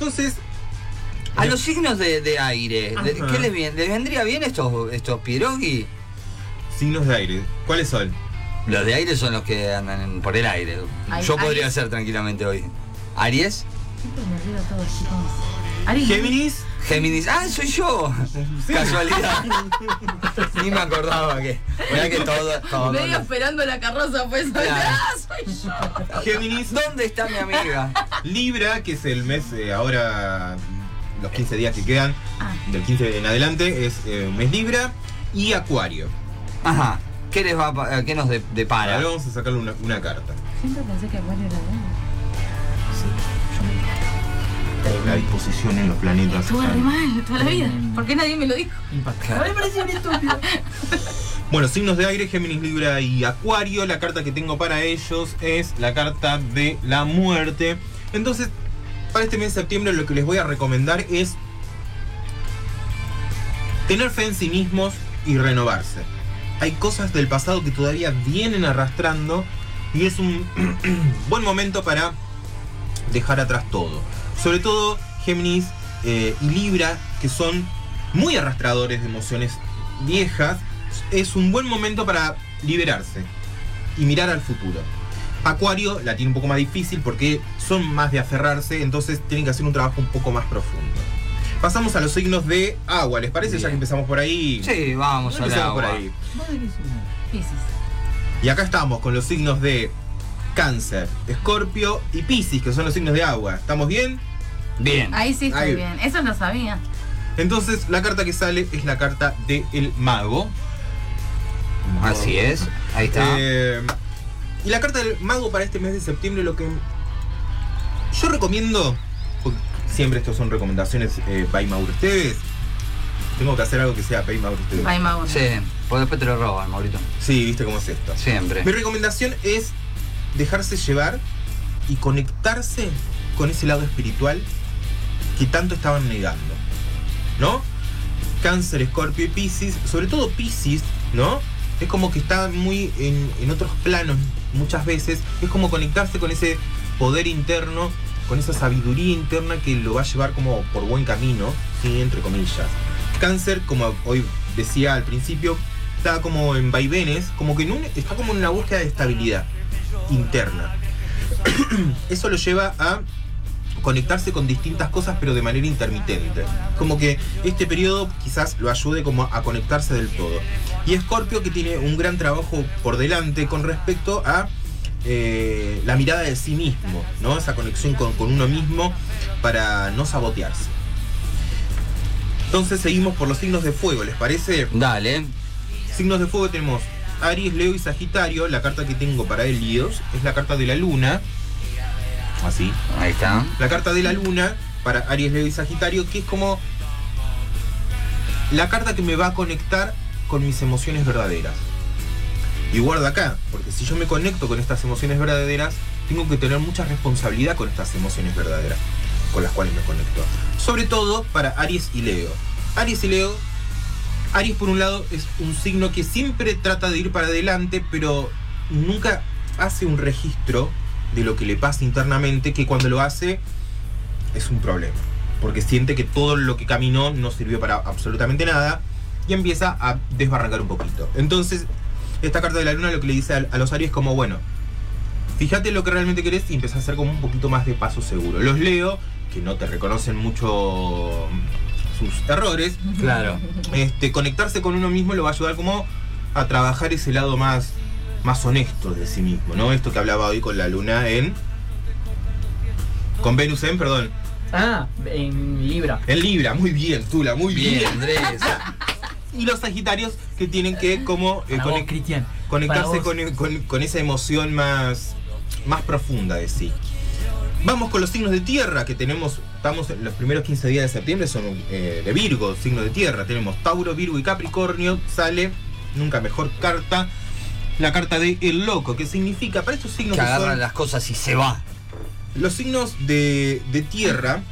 Entonces, A los signos de, de aire, de-. ¿qué les, viene? ¿les vendría bien estos, estos pierogi? signos de aire, ¿cuáles son? Los de aire son los que andan en- por el aire. Ay, Yo podría Aries. ser tranquilamente hoy. ¿Aries? Siempre me todo. Géminis, Géminis. ¡Ah, soy yo! Casualidad. Ni me acordaba que. Mirá que todo. todo Medio esperando la carroza, pues. ¡Ah, soy yo! Géminis, ¿Dónde está mi amiga? Libra, que es el mes eh, ahora, los 15 días que quedan, Ah. del 15 en adelante, es eh, un mes Libra, y Acuario. Ajá. ¿Qué les va a pa- qué nos de- depara? Ahora vamos a sacarle una, una carta. Siempre pensé que Acuario era bueno. La disposición en los planetas. Estuve re mal toda la vida. ¿Por qué nadie me lo dijo? Impactante. me pareció un estúpido. Bueno, signos de aire, Géminis, Libra y Acuario. La carta que tengo para ellos es la carta de la muerte. Entonces, para este mes de septiembre lo que les voy a recomendar es tener fe en sí mismos y renovarse. Hay cosas del pasado que todavía vienen arrastrando y es un buen momento para dejar atrás todo. Sobre todo Géminis eh, y Libra, que son muy arrastradores de emociones viejas, es un buen momento para liberarse y mirar al futuro. Acuario la tiene un poco más difícil porque son más de aferrarse, entonces tienen que hacer un trabajo un poco más profundo. Pasamos a los signos de agua, ¿les parece? Ya que empezamos por ahí. Sí, vamos a Empezamos por ahí. Y acá estamos con los signos de Cáncer, Escorpio y Piscis, que son los signos de agua. ¿Estamos bien? Bien. Ahí sí estoy Ahí. bien. Eso lo sabía. Entonces la carta que sale es la carta del mago. Así es. Ahí está. Eh, y la carta del mago para este mes de septiembre lo que yo recomiendo, porque siempre estos son recomendaciones eh, by Mauro ustedes. Tengo que hacer algo que sea by Mauro ustedes. Ay, Mauro. Sí, pues después te lo roban, Maurito. Sí, viste cómo es esto. Siempre. Mi recomendación es dejarse llevar y conectarse con ese lado espiritual que tanto estaban negando. ¿No? Cáncer, Escorpio y Piscis, sobre todo Piscis, ¿no? Es como que está muy en, otros planos muchas veces. Es como conectarse con ese poder interno, con esa sabiduría interna que lo va a llevar como por buen camino, entre comillas. Cáncer, como hoy decía al principio, está como en vaivenes, como que está como en una búsqueda de estabilidad interna. Eso lo lleva a conectarse con distintas cosas pero de manera intermitente. Como que este periodo quizás lo ayude como a conectarse del todo. Y Scorpio que tiene un gran trabajo por delante con respecto a eh, la mirada de sí mismo, ¿no? Esa conexión con, con uno mismo para no sabotearse. Entonces seguimos por los signos de fuego, ¿les parece? Dale. Signos de fuego tenemos Aries, Leo y Sagitario. La carta que tengo para ellos es la carta de la luna. Así. Ahí está. La carta de la luna para Aries, Leo y Sagitario, que es como la carta que me va a conectar con mis emociones verdaderas. Y guarda acá, porque si yo me conecto con estas emociones verdaderas, tengo que tener mucha responsabilidad con estas emociones verdaderas con las cuales me conecto. Sobre todo para Aries y Leo. Aries y Leo, Aries por un lado es un signo que siempre trata de ir para adelante, pero nunca hace un registro de lo que le pasa internamente, que cuando lo hace es un problema. Porque siente que todo lo que caminó no sirvió para absolutamente nada y empieza a desbarrancar un poquito. Entonces, esta carta de la luna lo que le dice a, los Aries es como, bueno, fíjate lo que realmente querés y empezás a hacer como un poquito más de paso seguro. Los Leo, que no te reconocen mucho sus errores, Claro. este, conectarse con uno mismo lo va a ayudar como a trabajar ese lado más, más honesto de sí mismo, ¿no? Esto que hablaba hoy con la luna en... Con Venus en, perdón. Ah, en Libra. En Libra, muy bien, Tula, muy bien. Bien, Andrés. Y los Sagitarios que tienen que como eh, vos, conectarse con, con- con esa emoción más, más profunda de sí. Vamos con los signos de tierra que tenemos, estamos en los primeros 15 días de septiembre, son eh, de Virgo, signo de tierra. Tenemos Tauro, Virgo y Capricornio. Sale, nunca mejor carta, la carta de El Loco, que significa, para estos signos Que que son- agarran las cosas y se va. los signos de, de tierra,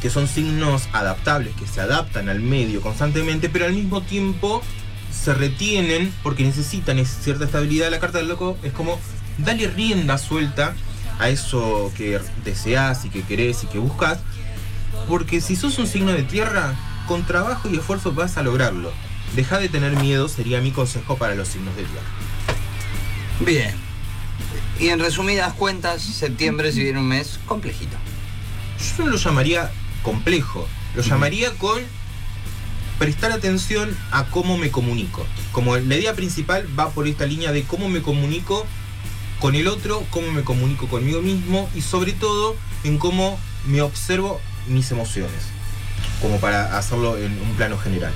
que son signos adaptables, que se adaptan al medio constantemente, pero al mismo tiempo se retienen porque necesitan es- cierta estabilidad. La carta del loco es como, dale rienda suelta a eso que deseas y que querés y que buscas. Porque si sos un signo de tierra, con trabajo y esfuerzo vas a lograrlo. Deja de tener miedo, sería mi consejo para los signos de tierra. Bien. Y en resumidas cuentas, septiembre se viene un mes complejito. Yo no lo llamaría complejo, lo llamaría con prestar atención a cómo me comunico. Como la idea principal va por esta línea de cómo me comunico con el otro, cómo me comunico conmigo mismo y sobre todo en cómo me observo mis emociones, como para hacerlo en un plano general.